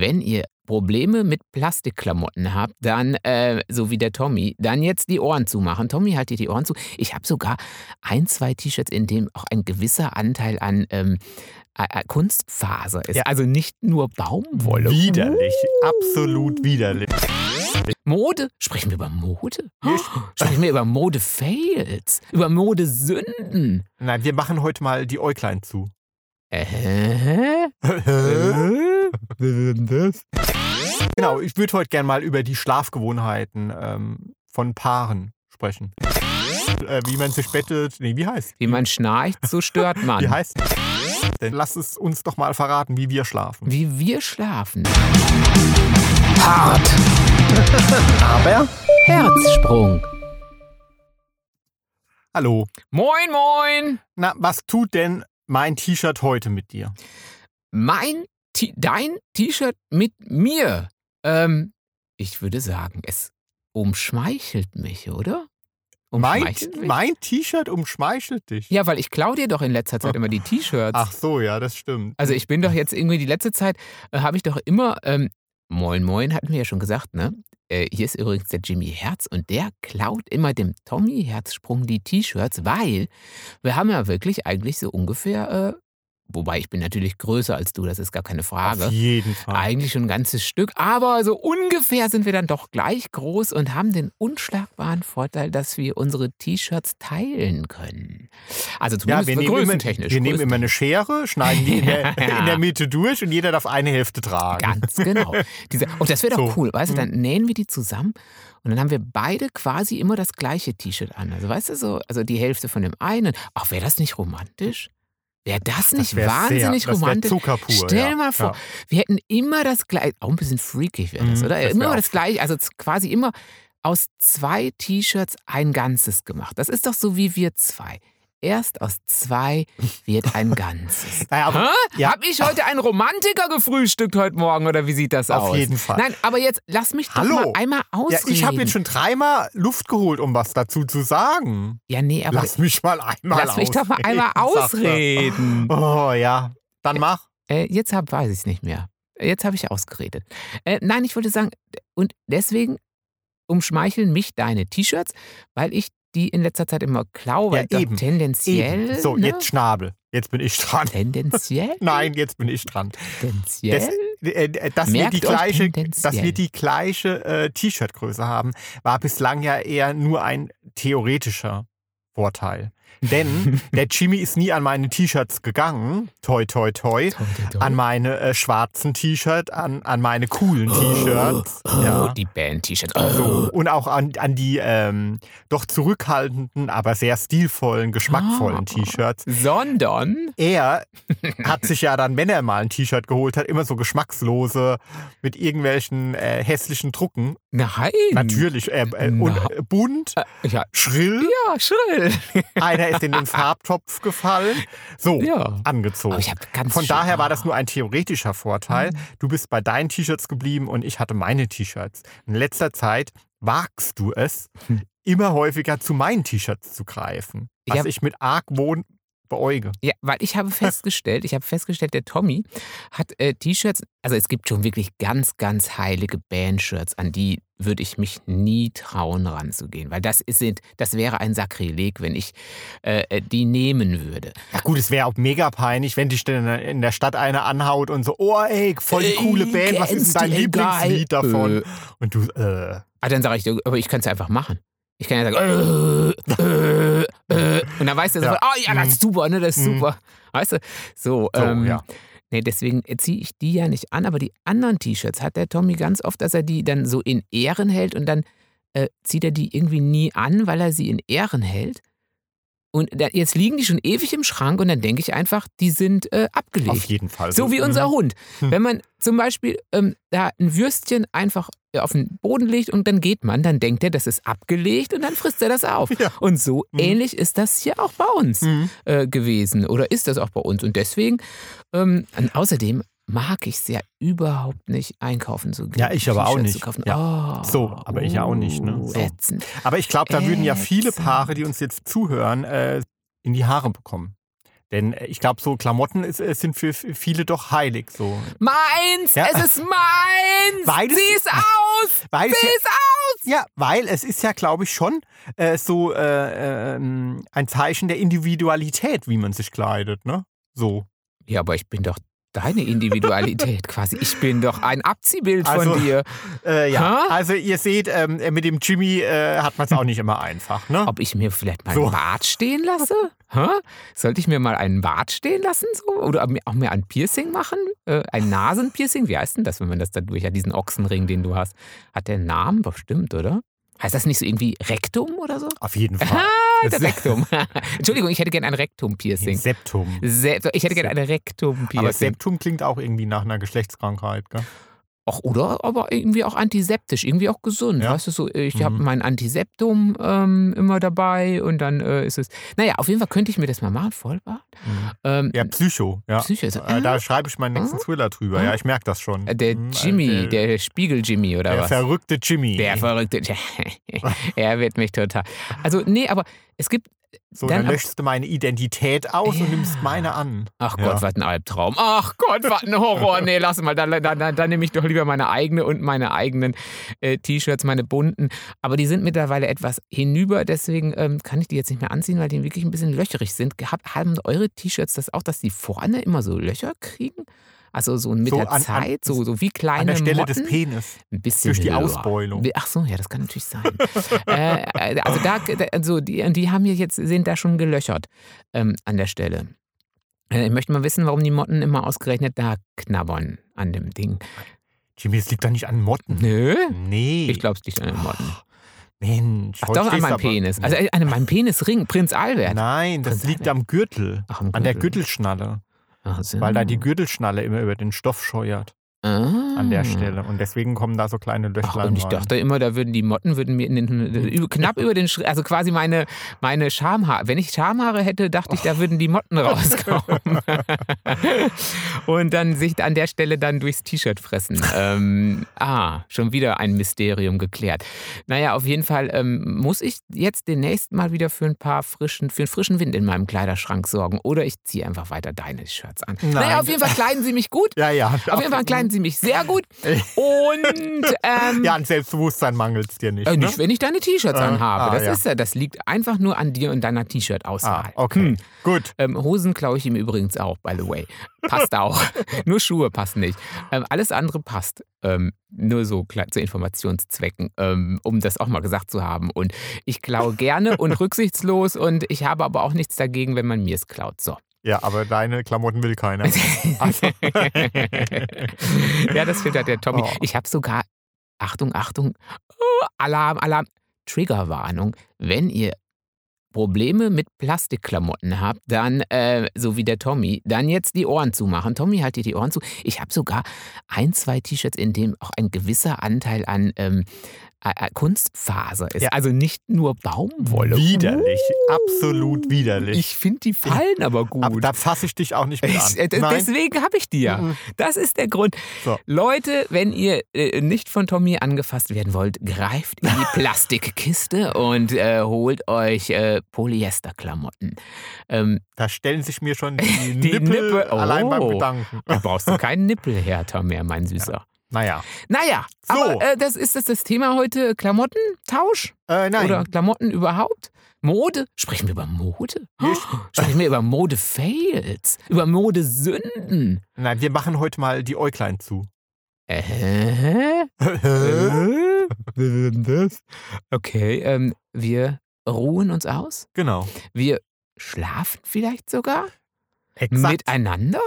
wenn ihr Probleme mit Plastikklamotten habt, dann, äh, so wie der Tommy, dann jetzt die Ohren zumachen. Tommy, halt dir die Ohren zu. Ich habe sogar ein, zwei T-Shirts, in denen auch ein gewisser Anteil an ähm, äh, äh, Kunstfaser ist. Ja. Also nicht nur Baumwolle. Widerlich, absolut widerlich. Mode? Sprechen wir über Mode? Sprechen wir über Mode-Fails? Über Modesünden? Nein, wir machen heute mal die Äuglein zu. Äh? Genau, ich würde heute gerne mal über die Schlafgewohnheiten ähm, von Paaren sprechen. Äh, wie man sich bettet, nee, wie heißt? Wie man schnarcht, so stört man. Wie heißt? Denn lass es uns doch mal verraten, wie wir schlafen. Wie wir schlafen. Hart. Aber Herzsprung. Hallo. Moin, moin. Na, was tut denn mein T-Shirt heute mit dir? Mein, T dein T-Shirt mit mir. Ähm, ich würde sagen, es umschmeichelt mich, oder? Mein, Umschmeichelt mich? mein T-Shirt umschmeichelt dich. Ja, weil ich klaue dir doch in letzter Zeit immer die T-Shirts. Ach so, ja, das stimmt. Also ich bin doch jetzt irgendwie die letzte Zeit, äh, habe ich doch immer, ähm, Moin Moin hatten wir ja schon gesagt, ne? Äh, hier ist übrigens der Jimmy Herz und der klaut immer dem Tommy Herzsprung die T-Shirts, weil wir haben ja wirklich eigentlich so ungefähr, äh, wobei ich bin natürlich größer als du, das ist gar keine Frage. Auf jeden Fall. Eigentlich schon ein ganzes Stück, aber so ungefähr sind wir dann doch gleich groß und haben den unschlagbaren Vorteil, dass wir unsere T-Shirts teilen können. Also ja, zumindest wir nehmen, immer, größentechnisch. wir nehmen immer eine Schere, schneiden die in der, Ja. in der Mitte durch und jeder darf eine Hälfte tragen. Ganz genau. Diese, oh, das wäre doch So. cool. Weißt du, dann Mhm. nähen wir die zusammen und dann haben wir beide quasi immer das gleiche T-Shirt an. Also weißt du so, also die Hälfte von dem einen. Ach, wäre das nicht romantisch? Wäre das nicht wär wahnsinnig sehr, das romantisch? Zucker pur, Stell ja. dir mal vor, Ja. wir hätten immer das gleiche, auch ein bisschen freakig wäre das, Mhm, oder? das immer das gleiche, also quasi immer aus zwei T-Shirts ein Ganzes gemacht. Das ist doch so wie wir zwei. Erst aus zwei wird ein Ganzes. Naja, aber, ja. Hab ich heute einen Romantiker gefrühstückt heute Morgen oder wie sieht das Auf aus? jeden Fall. Nein, aber jetzt lass mich doch Hallo. mal einmal ja, ausreden. ich habe jetzt schon dreimal Luft geholt, um was dazu zu sagen. Ja, nee, aber Lass mich mal einmal lass mich doch mal ausreden, einmal ausreden. Oh ja, dann mach. Äh, jetzt hab, weiß ich es nicht mehr. Jetzt habe ich ausgeredet. Äh, nein, ich wollte sagen, und deswegen umschmeicheln mich deine T-Shirts, weil ich die in letzter Zeit immer klaue, weil Ja, eben. tendenziell. Eben. So, ne? jetzt Schnabel. Jetzt bin ich dran. Tendenziell? Nein, jetzt bin ich dran. Tendenziell? Das, äh, äh, dass, wir gleiche, dass wir die gleiche äh, T-Shirt-Größe haben, war bislang ja eher nur ein theoretischer Vorteil. Denn der Jimmy ist nie an meine T-Shirts gegangen, toi toi toi, Toi, toi, toi. an meine äh, schwarzen T-Shirts, an, an meine coolen T-Shirts. Oh, Ja. die Band-T-Shirts. So, und auch an, an die ähm, doch zurückhaltenden, aber sehr stilvollen, geschmackvollen Ah. T-Shirts. Sondern. Er hat sich ja dann, wenn er mal ein T-Shirt geholt hat, immer so geschmackslose mit irgendwelchen äh, hässlichen Drucken. Nein. Natürlich. Äh, äh, und äh, bunt, Äh, Ja, schrill. ja schrill. Einer ist in den Farbtopf gefallen. So, Ja. angezogen. Von daher war das nur ein theoretischer Vorteil. Mhm. Du bist bei deinen T-Shirts geblieben und ich hatte meine T-Shirts. In letzter Zeit wagst du es, Hm. immer häufiger zu meinen T-Shirts zu greifen. Was Ja. ich mit Argwohn beäuge. Ja, weil ich habe festgestellt, ich habe festgestellt, der Tommy hat äh, T-Shirts, also es gibt schon wirklich ganz, ganz heilige Band-Shirts, an die würde ich mich nie trauen, ranzugehen, weil das ist, das wäre ein Sakrileg, wenn ich äh, äh, die nehmen würde. Ja gut, es wäre auch mega peinlich, wenn dich denn in der Stadt einer anhaut und so, oh ey, voll die coole Ey, Band, was ist dein Lieblingslied geil. davon? Äh. Und du, äh, Ah, dann sage ich, dir, aber ich kann es ja einfach machen. Ich kann ja sagen, äh, äh, äh, und dann weißt du Ja. sofort, oh ja, das ist super, ne, das ist Mhm. super. Weißt du? So, so, ähm, ja. Nee, deswegen ziehe ich die ja nicht an, aber die anderen T-Shirts hat der Tommy ganz oft, dass er die dann so in Ehren hält und dann äh, zieht er die irgendwie nie an, weil er sie in Ehren hält. Und da, jetzt liegen die schon ewig im Schrank und dann denke ich einfach, die sind äh, abgelegt. Auf jeden Fall. So wie unser Mhm. Hund. Hm. Wenn man zum Beispiel ähm, da ein Würstchen einfach äh, auf den Boden legt und dann geht man, dann denkt er, das ist abgelegt und dann frisst er das auf. Ja. Und so Mhm. ähnlich ist das hier auch bei uns Mhm. äh, gewesen oder ist das auch bei uns. Und deswegen, ähm, und außerdem mag ich es ja überhaupt nicht einkaufen zu gehen. Ja, ich aber auch nicht. Ja. Oh, So, aber ich ja auch nicht, ne? So. Aber ich glaube, da würden ja viele. Paare, die uns jetzt zuhören, äh, in die Haare bekommen. Denn äh, ich glaube, so Klamotten ist, äh, sind für viele doch heilig. So. Meins! Ja. Es ist meins! Sieh es aus! Weil es Sieh ja, es aus! ja, weil es ist ja, glaube ich, schon äh, so äh, ähm, ein Zeichen der Individualität, wie man sich kleidet, ne? So. Ja, aber ich bin doch deine Individualität quasi. Ich bin doch ein Abziehbild Also- von dir. Äh, ja, Hä? also ihr seht, ähm, mit dem Jimmy äh, hat man es auch nicht immer einfach, ne? Ob ich mir vielleicht mal So. einen Bart stehen lasse? Hä? Sollte ich mir mal einen Bart stehen lassen? So? Oder auch mir ein Piercing machen? Äh, ein Nasenpiercing? Wie heißt denn das, wenn man das da durch hat? Diesen Ochsenring, den du hast. Hat der einen Namen? Bestimmt, oder? Heißt das nicht so irgendwie Rektum oder so? Auf jeden Fall. Ah, Das Rektum. Entschuldigung, ich hätte gerne ein Rektum-Piercing. Septum. Se ich hätte gerne ein Aber Rektum-Piercing. Septum klingt auch irgendwie nach einer Geschlechtskrankheit, gell? Ach, oder aber irgendwie auch antiseptisch, irgendwie auch gesund. Ja. Weißt du, so, ich habe Mhm. mein Antiseptum ähm, immer dabei und dann äh, ist es. Naja, auf jeden Fall könnte ich mir das mal machen, Vollbart. Ähm, Ja, Psycho, ja. Psycho ist- Äh, da schreibe ich meinen nächsten Ah. Thriller drüber. Ah. Ja, ich merke das schon. äh, der Hm, Jimmy, der, der Spiegel-Jimmy oder der was? verrückte Jimmy. Der verrückte. er wird mich total. Also, nee, aber es gibt. So, dann dann, löschst du meine Identität aus und Ja. nimmst meine an. Ach Ja. Gott, was ein Albtraum. Ach Gott, was ein Horror. Nee, lass mal. Dann, dann, dann, dann nehme ich doch lieber meine eigene und meine eigenen äh, T-Shirts, meine bunten. Aber die sind mittlerweile etwas hinüber, deswegen ähm, kann ich die jetzt nicht mehr anziehen, weil die wirklich ein bisschen löcherig sind. Haben eure T-Shirts das auch, dass die vorne immer so Löcher kriegen? Also so mit So der an- an- Zeit, so, so wie kleine An der Stelle Motten. des Penis. Ein bisschen Durch die höher. Ausbeulung. Ach so, ja, das kann natürlich sein. äh, also da, da- also die, die haben hier jetzt, sind da schon gelöchert ähm, an der Stelle. Äh, ich möchte mal wissen, warum die Motten immer ausgerechnet da knabbern an dem Ding. Jimmy, es liegt doch nicht an Motten. Nö, Nee. ich glaube es liegt an den Motten. Mensch. Ach doch, an meinem Penis. Also äh, an meinem Penisring, Prinz Albert. Nein, das Prinz liegt Albert. am Gürtel. Ach, am An der Gürtel. Gürtelschnalle. Ach. Weil da die Gürtelschnalle immer über den Stoff scheuert. Ah. An der Stelle. Und deswegen kommen da so kleine Ach, Löchlein und ich rein. dachte immer, da würden die Motten würden mir in den, knapp über den Schritt, also quasi meine, meine Schamhaare. Wenn ich Schamhaare hätte, dachte ich, da würden die Motten rauskommen. und dann sich an der Stelle dann durchs T-Shirt fressen. Ähm, ah, schon wieder ein Mysterium geklärt. Naja, auf jeden Fall ähm, muss ich jetzt demnächst mal wieder für ein paar frischen, für einen frischen Wind in meinem Kleiderschrank sorgen. Oder ich ziehe einfach weiter deine Shirts an. Nein. Naja, auf jeden Fall kleiden sie mich gut. Ja, ja. Auf jeden Fall kleiden sie mich sehr gut. Und ähm, Ja, an Selbstbewusstsein mangelt es dir nicht. äh, ne? nicht, wenn ich deine T-Shirts Äh, anhabe. ah, das ja. ist ja, das liegt einfach nur an dir und deiner T-Shirt-Auswahl. Ah, okay. Hm. Gut. Ähm, Hosen klaue ich ihm übrigens auch, by the way. Passt auch. nur Schuhe passen nicht. Ähm, alles andere passt. Ähm, nur so zu Informationszwecken, ähm, um das auch mal gesagt zu haben. Und ich klaue gerne und rücksichtslos und ich habe aber auch nichts dagegen, wenn man mir es klaut. So. Ja, aber deine Klamotten will keiner. Also, ja, das hat der Tommy. Oh. Ich habe sogar, Achtung, Achtung, oh, Alarm, Alarm, Triggerwarnung. Wenn ihr Probleme mit Plastikklamotten habt, dann, äh, so wie der Tommy, dann jetzt die Ohren zumachen. Tommy, halt dir die Ohren zu. Ich habe sogar ein, zwei T-Shirts, in dem auch ein gewisser Anteil an ähm, äh, Kunstfaser ist. Ja. Also nicht nur Baumwolle. widerlich. Absolut widerlich. Ich finde, die fallen aber gut. aber da fasse ich dich auch nicht mit an. Ich, äh, Nein. deswegen habe ich die ja. Mhm. Das ist der Grund. So. Leute, wenn ihr äh, nicht von Tommy angefasst werden wollt, greift in die Plastikkiste und äh, holt euch äh, Polyesterklamotten. Ähm, Da stellen sich mir schon die, Die Nippel, Nippel, oh. allein beim Gedanken. da brauchst du keinen Nippelhärter mehr, mein Süßer. Naja. Naja, So. aber äh, das ist das, das Thema heute. Klamottentausch? Äh, nein. Oder Klamotten überhaupt? Mode? Sprechen wir über Mode? Wir- Sprechen wir über Mode-Fails? Über Mode-Sünden? Nein, wir machen heute mal die Äuglein zu. Äh? Okay, ähm, wir ruhen uns aus. genau. Wir schlafen vielleicht sogar Exakt. miteinander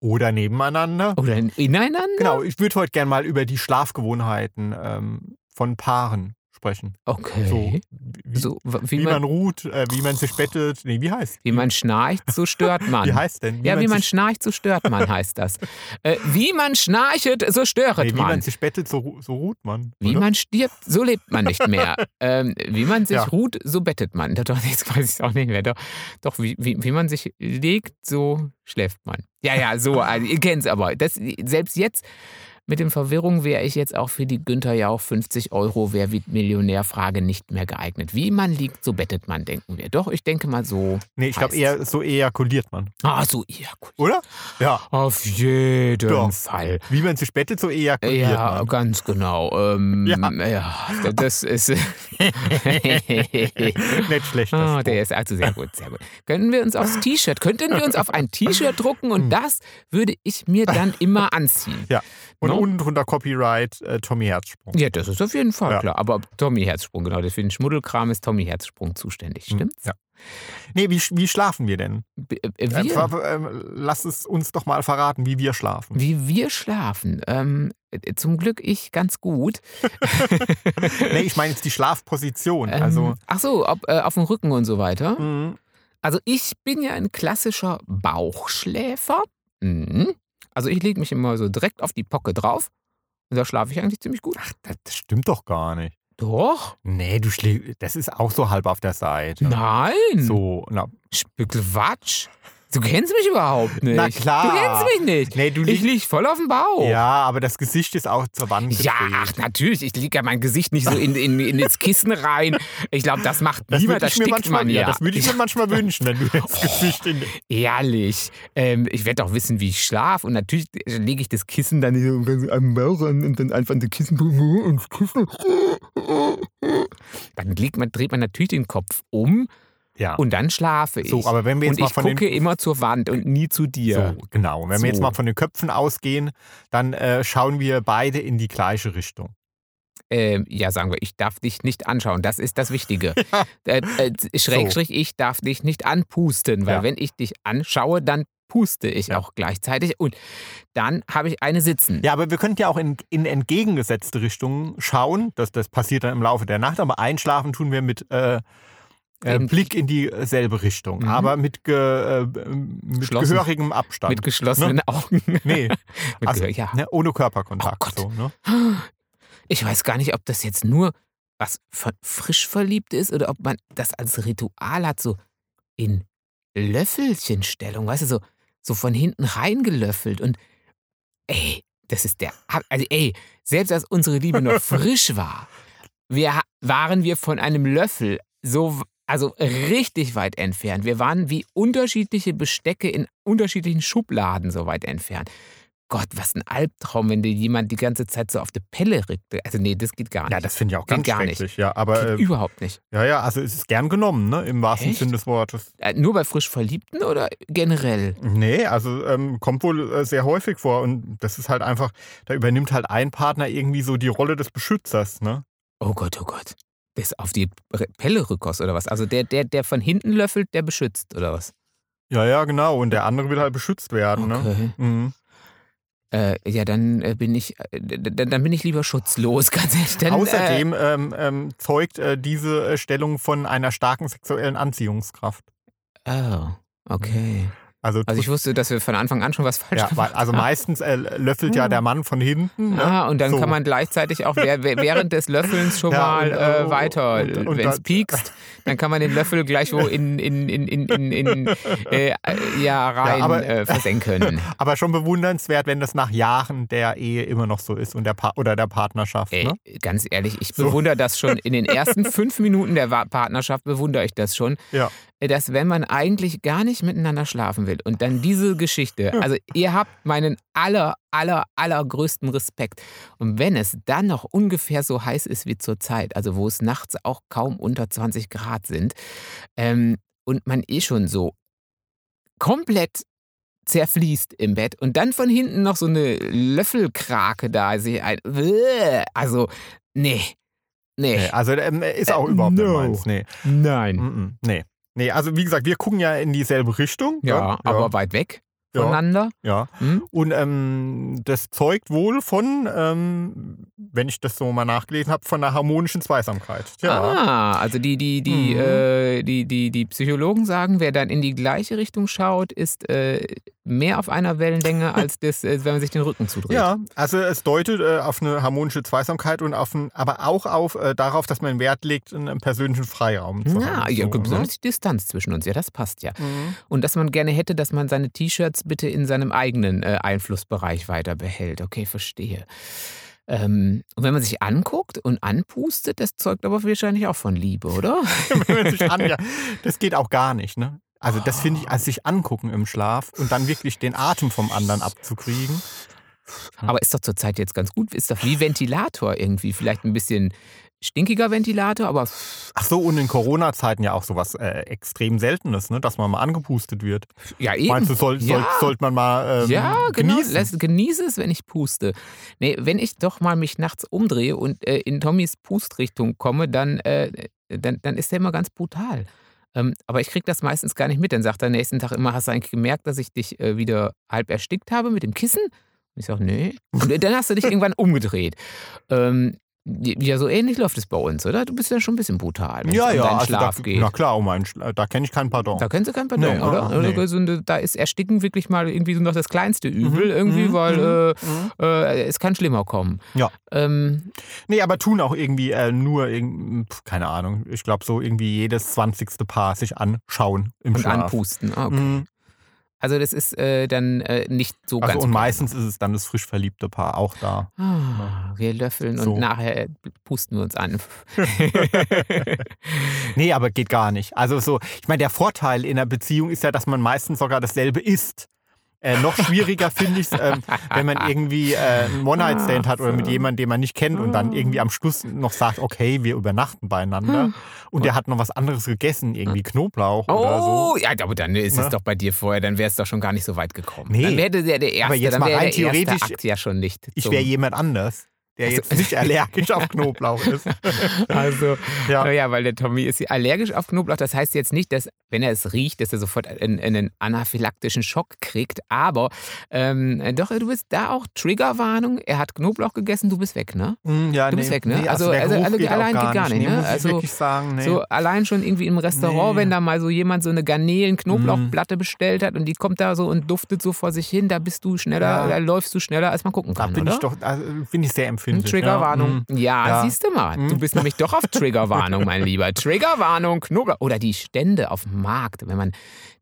Oder nebeneinander. oder ineinander. Genau, ich würde heute gerne mal über die Schlafgewohnheiten ähm, von Paaren sprechen. Okay. So, So, wie, wie, wie man man, ruht, äh, wie man sich bettet. Nee, wie heißt? wie man schnarcht, so stört man. Wie heißt denn? ja, wie man schnarcht, so stört man, heißt das. Äh, wie man schnarchet, so störet nee, wie man. man sich bettet, so, so ruht man. Wie oder? man stirbt, so lebt man nicht mehr. ähm, wie man sich Ja. ruht, so bettet man. Doch, jetzt weiß ich es auch nicht mehr. Doch, doch wie, wie, wie man sich legt, so schläft man. Ja, ja, so. Also, ihr kennt es aber. Das, selbst jetzt mit den Verwirrungen wäre ich jetzt auch für die Günther Jauch 50 Euro Wer wird Millionär-Frage nicht mehr geeignet. Wie man liegt, so bettet man, denken wir. Doch, ich denke mal so. Nee, ich glaube eher so ejakuliert man. Ah, so, ja, gut. Oder? Ja. Auf jeden Doch. Fall. Wie man sich bettet, so ejakuliert Ja, man. ganz genau. Ähm, Ja. ja. das ist. Nicht schlecht. Spruch. der ist also sehr gut, sehr gut. Können wir uns aufs T-Shirt, könnten wir uns auf ein T-Shirt drucken und das würde ich mir dann immer anziehen. Ja. Und No? unten drunter Copyright äh, Tommy Herzsprung. Ja, das ist auf jeden Fall Ja. klar. Aber Tommy Herzsprung, genau, für den Schmuddelkram ist Tommy Herzsprung zuständig, stimmt's? Ja. Nee, wie, wie schlafen wir denn? B- äh, Äh, Wir, ver- ähm, lass es uns doch mal verraten, wie wir schlafen. wie wir schlafen. Ähm, äh, zum Glück ich ganz gut. nee, ich meine jetzt die Schlafposition. Ähm, Also, ach so, ob, äh, auf dem Rücken und so weiter. mhm. Also ich bin ja ein klassischer Bauchschläfer. Mhm. Also ich lege mich immer so direkt auf die Pocke drauf und da schlafe ich eigentlich ziemlich gut. Ach, das, stimmt doch gar nicht. Doch? Nee, du schläfst, das ist auch so halb auf der Seite. Nein. So, na, Quatsch. Du kennst mich überhaupt nicht. Na klar. Du kennst mich nicht. nee, du Ich liegst. lieg voll auf dem Bauch. Ja, aber das Gesicht ist auch zur Wand Ja, gedreht. ach, natürlich. Ich lege ja mein Gesicht nicht so in, in, in ins Kissen rein. Ich glaube, das macht Das niemand. Das stickt manchmal, man ja. ja. das würde ich mir manchmal wünschen, wenn du das Gesicht in. Ehrlich. Ähm, ich werde doch wissen, wie ich schlafe. Und natürlich lege ich das Kissen dann so ganz am Bauch an und dann einfach das Kissen ins Kissen. Dann legt man, dreht man natürlich den Kopf um Ja. und dann schlafe ich. so, aber wenn wir jetzt und mal ich von gucke den immer zur Wand und nie zu dir. so, genau, wenn wir jetzt So. mal von den Köpfen ausgehen, dann äh, schauen wir beide in die gleiche Richtung. Ähm, ja, sagen wir, ich darf dich nicht anschauen. Das ist das Wichtige. Äh, äh, Schrägstrich, ich darf dich nicht anpusten, weil Ja. wenn ich dich anschaue, dann puste ich Ja. auch gleichzeitig. Und dann habe ich eine sitzen. Ja, aber wir könnten ja auch in, in entgegengesetzte Richtungen schauen. Das, das passiert dann im Laufe der Nacht, aber einschlafen tun wir mit äh, äh, Blick in dieselbe Richtung, Mhm. aber mit, ge, äh, mit gehörigem Abstand. Mit geschlossenen Augen. nee, also, Gehör- ja. ne, ohne Körperkontakt. Oh Gott. so, ne? Ich weiß gar nicht, ob das jetzt nur was frisch verliebt ist oder ob man das als Ritual hat, so in Löffelchenstellung, weißt du, so, so von hinten reingelöffelt und ey, das ist der, also ey, selbst als unsere Liebe noch frisch war, wir, waren wir von einem Löffel so, also richtig weit entfernt. Wir waren wie unterschiedliche Bestecke in unterschiedlichen Schubladen so weit entfernt. Gott, was ein Albtraum, wenn dir jemand die ganze Zeit so auf die Pelle rückt. Also nee, das geht gar nicht. Ja, das finde ich auch Geht ganz gar nicht. Ja, aber geht äh, überhaupt nicht. ja, ja, also es ist gern genommen, ne, im wahrsten Echt? Sinne des Wortes. Äh, nur bei frisch Verliebten oder generell? Nee, also ähm, kommt wohl äh, sehr häufig vor und das ist halt einfach, da übernimmt halt ein Partner irgendwie so die Rolle des Beschützers, ne? Oh Gott, oh Gott. Das auf die Pelle rückkost oder was? Also der, der, der von hinten löffelt, der beschützt oder was? Ja, ja, genau. Und der andere will halt beschützt werden, ne? Okay. Mhm. Äh, ja, dann äh, bin ich, äh, d- d- dann bin ich lieber schutzlos, ganz ehrlich. Dann, Außerdem ähm, ähm, zeugt äh, diese äh, Stellung von einer starken sexuellen Anziehungskraft. Äh, oh, okay. Also, Also ich wusste, dass wir von Anfang an schon was falsch ja, weil, also haben. meistens äh, löffelt ja der Mann von hinten. Ne? Ah, und dann So. kann man gleichzeitig auch während des Löffelns schon Ja, mal äh, äh, weiter, wenn es piekst, dann kann man den Löffel gleich wo in, in, in, in, in, in äh, ja, rein aber- äh, versenken. Aber schon bewundernswert, wenn das nach Jahren der Ehe immer noch so ist und der pa oder der Partnerschaft. Ey, Ne? ganz ehrlich, ich So. bewundere das schon. In den ersten fünf Minuten der Partnerschaft bewundere ich das schon. Ja. Äh, Dass wenn man eigentlich gar nicht miteinander schlafen will und dann diese Geschichte, also ihr habt meinen aller, aller, allergrößten Respekt. Und wenn es dann noch ungefähr so heiß ist wie zur Zeit, also wo es nachts auch kaum unter 20 Grad sind, ähm, und man eh schon so komplett zerfließt im Bett und dann von hinten noch so eine Löffelkrake da, sich ein, also nee, nee, Nee, also ähm, ist auch Äh, überhaupt nicht no. meins. Nee. nein. Mm-mm. nee. Nee, also wie gesagt, wir gucken ja in dieselbe Richtung. Ja, aber weit weg Ja. Voneinander. Ja. Hm? Und ähm, das zeugt wohl von ähm, wenn ich das so mal nachgelesen habe, von der harmonischen Zweisamkeit. Ja. Ah, also die, die, die, Mhm. äh, die, die, die Psychologen sagen, wer dann in die gleiche Richtung schaut, ist äh, mehr auf einer Wellenlänge, als das, äh, wenn man sich den Rücken zudreht. Ja, also es deutet äh, auf eine harmonische Zweisamkeit und auf ein, aber auch auf äh, darauf, dass man Wert legt, einen persönlichen Freiraum zu Ja, haben. ja, so, ne? besonders die Distanz zwischen uns, ja, das passt ja. Mhm. Und dass man gerne hätte, dass man seine T-Shirts bitte in seinem eigenen äh, Einflussbereich weiter behält. Okay, verstehe. Ähm, und wenn man sich anguckt und anpustet, das zeugt aber wahrscheinlich auch von Liebe, oder? Wenn man sich an, ja, das geht auch gar nicht, ne? Also das finde ich, als sich angucken im Schlaf und dann wirklich den Atem vom anderen abzukriegen. Aber ist doch zurzeit jetzt ganz gut. Ist doch wie Ventilator irgendwie. Vielleicht ein bisschen stinkiger Ventilator, aber Ach so, und in Corona-Zeiten ja auch sowas äh, extrem Seltenes, ne? dass man mal angepustet wird. ja eben. Meinst du, soll, soll, Ja. sollte man mal ähm, ja, genau. genießen? Genieße es, wenn ich puste. Nee, wenn ich doch mal mich nachts umdrehe und äh, in Tommys Pustrichtung komme, dann, äh, dann, dann ist der immer ganz brutal. Ähm, aber ich kriege das meistens gar nicht mit. Dann sagt er am nächsten Tag immer, hast du eigentlich gemerkt, dass ich dich äh, wieder halb erstickt habe mit dem Kissen? Ich sage, nee. Und dann hast du dich irgendwann umgedreht. Ähm, ja, so ähnlich läuft es bei uns, oder? Du bist ja schon ein bisschen brutal, ja, um ja, also Schlaf da, geht. na klar, um einen, Schla- da kenne ich keinen Pardon. Da können sie kein Pardon, Nee, oder? ah, oder nee. so eine- Da ist Ersticken wirklich mal irgendwie so noch das kleinste Übel, irgendwie, mhm, weil mhm, äh, äh, es kann schlimmer kommen. Ja. Ähm, Nee, aber tun auch irgendwie äh, nur, keine Ahnung, ich glaube so irgendwie jedes 20. Paar sich anschauen im und Schlaf. anpusten. Ah, okay. Also das ist äh, dann äh, nicht so Also ganz. und meistens ist es dann das frisch verliebte Paar auch da. Ah, wir löffeln So. und nachher pusten wir uns an. Nee, aber geht gar nicht. Also so, ich meine, der Vorteil in einer Beziehung ist ja, dass man meistens sogar dasselbe isst. Äh, noch schwieriger finde ich es, ähm, wenn man irgendwie äh, einen One-Night-Stand hat oder mit jemandem, den man nicht kennt und dann irgendwie am Schluss noch sagt, okay, wir übernachten beieinander und der hat noch was anderes gegessen, irgendwie Knoblauch oder so. Oh, ja, aber dann ist es Ne? doch bei dir vorher, dann wäre es doch schon gar nicht so weit gekommen. Nee. Dann wäre der, der erste, Aber jetzt mal rein theoretisch, ja schon nicht. Ich wäre jemand anders, der Also- jetzt nicht allergisch auf Knoblauch ist. Also, Ja. ja. weil der Tommy ist allergisch auf Knoblauch. Das heißt jetzt nicht, dass, wenn er es riecht, dass er sofort einen, einen anaphylaktischen Schock kriegt. Aber ähm, doch, du bist da auch Triggerwarnung. Er hat Knoblauch gegessen, du bist weg, ne? Mm, ja, Du bist weg, ne? Also- der also- Geruch also geht allein auch geht gar nicht, Nee, ne? Also, sagen, nee. So allein schon irgendwie im Restaurant, Nee. wenn da mal so jemand so eine Garnelen-Knoblauchplatte bestellt hat und die kommt da so und duftet so vor sich hin, da bist du schneller, Ja. da läufst du schneller, als man gucken da kann, bin oder? ich doch, also, bin ich sehr empfindlich. Triggerwarnung. Ja, mm. Ja, Ja. siehst du mal. Du Mhm. bist nämlich doch auf Triggerwarnung, mein Lieber. Triggerwarnung, Knoblauch. Oder die Stände auf dem Markt, wenn man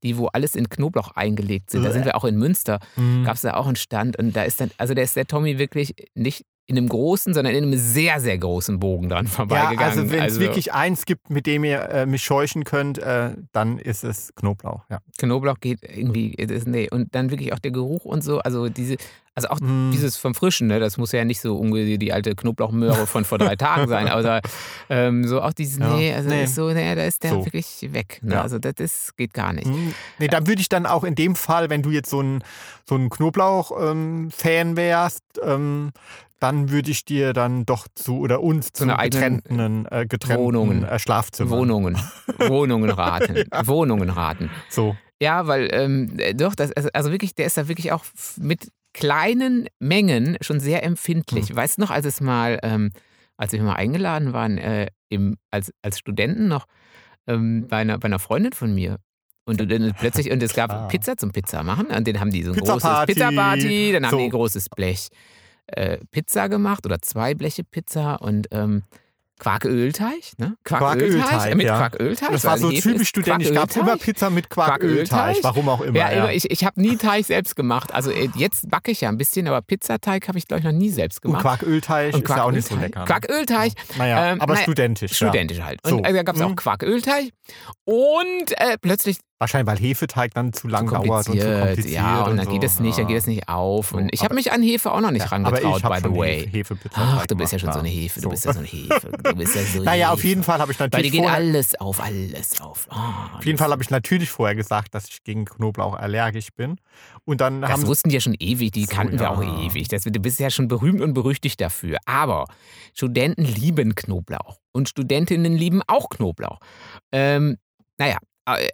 die, wo alles in Knoblauch eingelegt sind. Da sind wir auch in Münster. Mm. Gab es da auch einen Stand. Und da ist dann, also da ist der Tommy wirklich nicht in einem großen, sondern in einem sehr, sehr großen Bogen dran Ja, vorbeigegangen. also wenn es wirklich eins gibt, mit dem ihr äh, mich scheuchen könnt, äh, dann ist es Knoblauch. Ja. Knoblauch geht irgendwie, das, nee. Und dann wirklich auch der Geruch und so. Also diese, also auch Mm. dieses vom Frischen, ne? das muss ja nicht so irgendwie die alte Knoblauchmöhre von vor drei Tagen sein, aber ähm, so auch dieses, Ja, nee, also nee. Ist so, nee, da ist der So. wirklich weg. Ne? Ja. Also das, das geht gar nicht. Mm. Nee, dann würde ich dann auch in dem Fall, wenn du jetzt so ein, so ein Knoblauch-Fan wärst, ähm, dann würde ich dir dann doch zu oder uns zu einer eigenen getrennten, äh, getrennten Wohnungen. Äh, Schlafzimmern. Wohnungen, Wohnungen raten, Wohnungen raten. So. Ja, weil ähm, äh, doch, das, also, also wirklich, der ist da wirklich auch mit kleinen Mengen schon sehr empfindlich. Hm. Weißt du noch, als es mal, ähm, als wir mal eingeladen waren, äh, im, als, als Studenten noch, ähm, bei, einer, bei einer Freundin von mir. Und dann plötzlich, und es gab Klar. Pizza zum Pizza machen. Und dann haben die so ein großes Pizza-Party. Pizza-Party, dann haben So. die ein großes Blech äh, Pizza gemacht oder zwei Bleche Pizza und ähm, Quarkölteig, ne? Quarkölteig, mit ja. Quarkölteig. Das war so Hefe typisch studentisch. Gab Quarkölteig. immer Pizza mit Quarkölteig. Quarkölteig? Warum auch immer. Ja, Ja, ich, ich habe nie Teig selbst gemacht. Also äh, jetzt backe ich ja ein bisschen, aber Pizzateig habe ich, glaube ich, noch nie selbst Und gemacht. Quarkölteig ist ja auch nicht so lecker. ne? Quarkölteig. Naja, Ähm, aber naja, studentisch. ja. Studentisch halt. Und So. äh, da gab es auch Mhm. Quarkölteig. Und äh, plötzlich Wahrscheinlich, weil Hefeteig dann zu lang zu dauert und zu kompliziert. ja, und dann so. geht es nicht, dann geht es nicht auf. Und ich habe mich an Hefe auch noch nicht Ja, aber rangetraut, by the way. Hefe, Hefepizza Ach, du bist ja schon so eine. Hefe, du bist ja so eine Hefe. Du bist ja so eine Naja, Hefe. auf jeden Fall habe ich Bei dir natürlich geht vorher, alles auf, alles auf. Ah, auf jeden Fall habe ich natürlich vorher gesagt, dass ich gegen Knoblauch allergisch bin. Und dann Das haben wussten die ja schon ewig, die So, kannten wir ja. auch ewig. Das, du bist ja schon berühmt und berüchtigt dafür. Aber Studenten lieben Knoblauch und Studentinnen lieben auch Knoblauch. Ähm, naja, äh,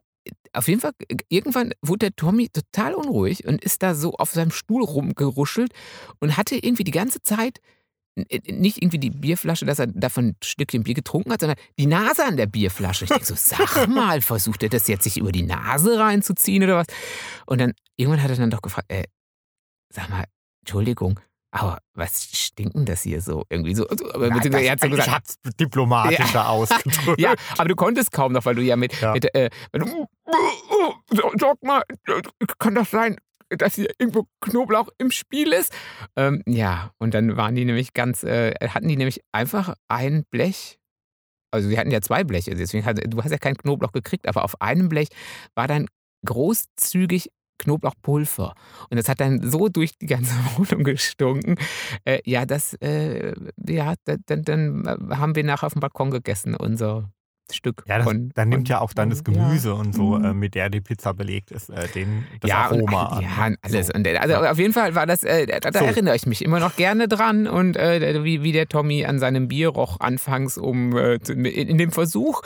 auf jeden Fall, äh, irgendwann wurde der Tommy total unruhig und ist da so auf seinem Stuhl rumgeruschelt und hatte irgendwie die ganze Zeit nicht irgendwie die Bierflasche, dass er davon ein Stückchen Bier getrunken hat, sondern die Nase an der Bierflasche. Ich denke so, sag mal, versucht er das jetzt sich über die Nase reinzuziehen oder was? Und dann irgendwann hat er dann doch gefragt, äh, sag mal, Entschuldigung, aber was stinkt denn das hier so? Irgendwie so. Aber Nein, beziehungsweise er hat so ich gesagt, hab's diplomatischer ausgedrückt. ja, aber du konntest kaum noch, weil du ja mit, Ja. mit äh, wenn du, sag mal, kann das sein, dass hier irgendwo Knoblauch im Spiel ist? Ähm, ja, und dann waren die nämlich ganz, äh, hatten die nämlich einfach ein Blech. Also sie hatten ja zwei Bleche, deswegen hat, du hast ja keinen Knoblauch gekriegt, aber auf einem Blech war dann großzügig Knoblauchpulver. Und das hat dann so durch die ganze Wohnung gestunken. Äh, ja, das, äh, ja, da- dann, dann äh, haben wir nachher auf dem Balkon gegessen, unser Stück Ja, das, von. dann nimmt ja auch dann das ja. Gemüse und so, Mhm. äh, mit der die Pizza belegt ist, äh, den, das ja, Aroma und, an. ja, ne? alles. So. Und, also auf jeden Fall war das, äh, da, da So. erinnere ich mich immer noch gerne dran und äh, wie, wie der Tommy an seinem Bier roch anfangs, um äh, in, in dem Versuch,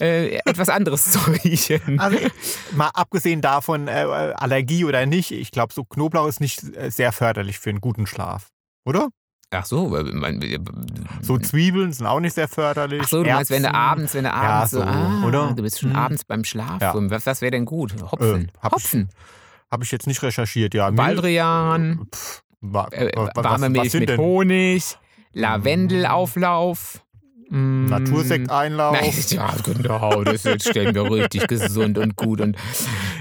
äh, etwas anderes zu riechen. Also, mal abgesehen davon, Allergie oder nicht, ich glaube, so Knoblauch ist nicht sehr förderlich für einen guten Schlaf. Oder? Ach so, weil man, So Zwiebeln sind auch nicht sehr förderlich. Mhm. Ach so, du meinst, wenn du abends, wenn du abends so, ah, oder? du bist schon Hm. abends beim Schlafen. Ja. Was, was wäre denn gut? Hopfen. Äh, hab Hopfen. Habe ich jetzt nicht recherchiert, ja. Baldrian, Pff, wa- äh, wa- was- warme was Milch sind mit denn? Honig, Lavendelauflauf. mm, Natursekteinlauf. Nein, ja, genau, das jetzt stellen wir richtig gesund und gut und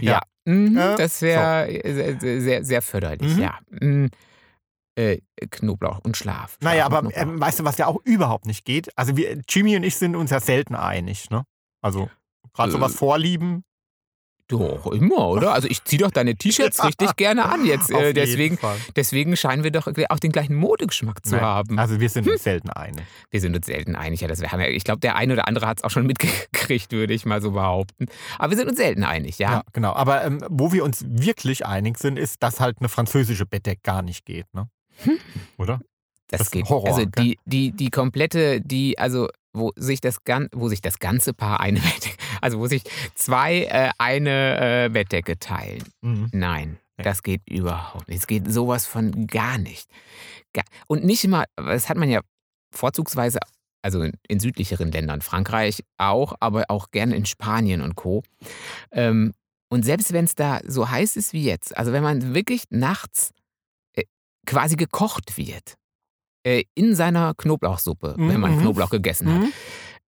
ja, Ja. mhm, Ja, das wäre sehr, sehr, sehr förderlich, Mhm. ja. Äh, Knoblauch und Schlaf. Naja, aber ähm, weißt du, was ja auch überhaupt nicht geht? Also wir, Jimmy und ich sind uns ja selten einig, ne? Also gerade so Äh, was Vorlieben. Doch, immer, oder? Also ich ziehe doch deine T-Shirts richtig gerne an jetzt. Äh, deswegen, deswegen scheinen wir doch auch den gleichen Modegeschmack zu Nee, haben. Also wir sind uns selten einig. Wir sind uns selten einig. Ja, das, wir haben ja, ich glaube, der eine oder andere hat es auch schon mitgekriegt, würde ich mal so behaupten. Aber wir sind uns selten einig, ja. Ja, genau. Aber ähm, wo wir uns wirklich einig sind, ist, dass halt eine französische Bettdecke gar nicht geht, ne? Oder? Das, Das geht. Horror, also die, die, die komplette, die, also wo sich das gan wo sich das ganze Paar eine Bettdecke, also wo sich zwei äh, eine äh, Bettdecke teilen. Mhm. Nein, Nee. das geht überhaupt nicht. Es geht sowas von gar nicht. Ga- Und nicht immer, das hat man ja vorzugsweise, also in, in südlicheren Ländern, Frankreich auch, aber auch gerne in Spanien und Co. Ähm, und selbst wenn es da so heiß ist wie jetzt, also wenn man wirklich nachts quasi gekocht wird, äh, in seiner Knoblauchsuppe, wenn man Mhm. Knoblauch gegessen hat, Mhm.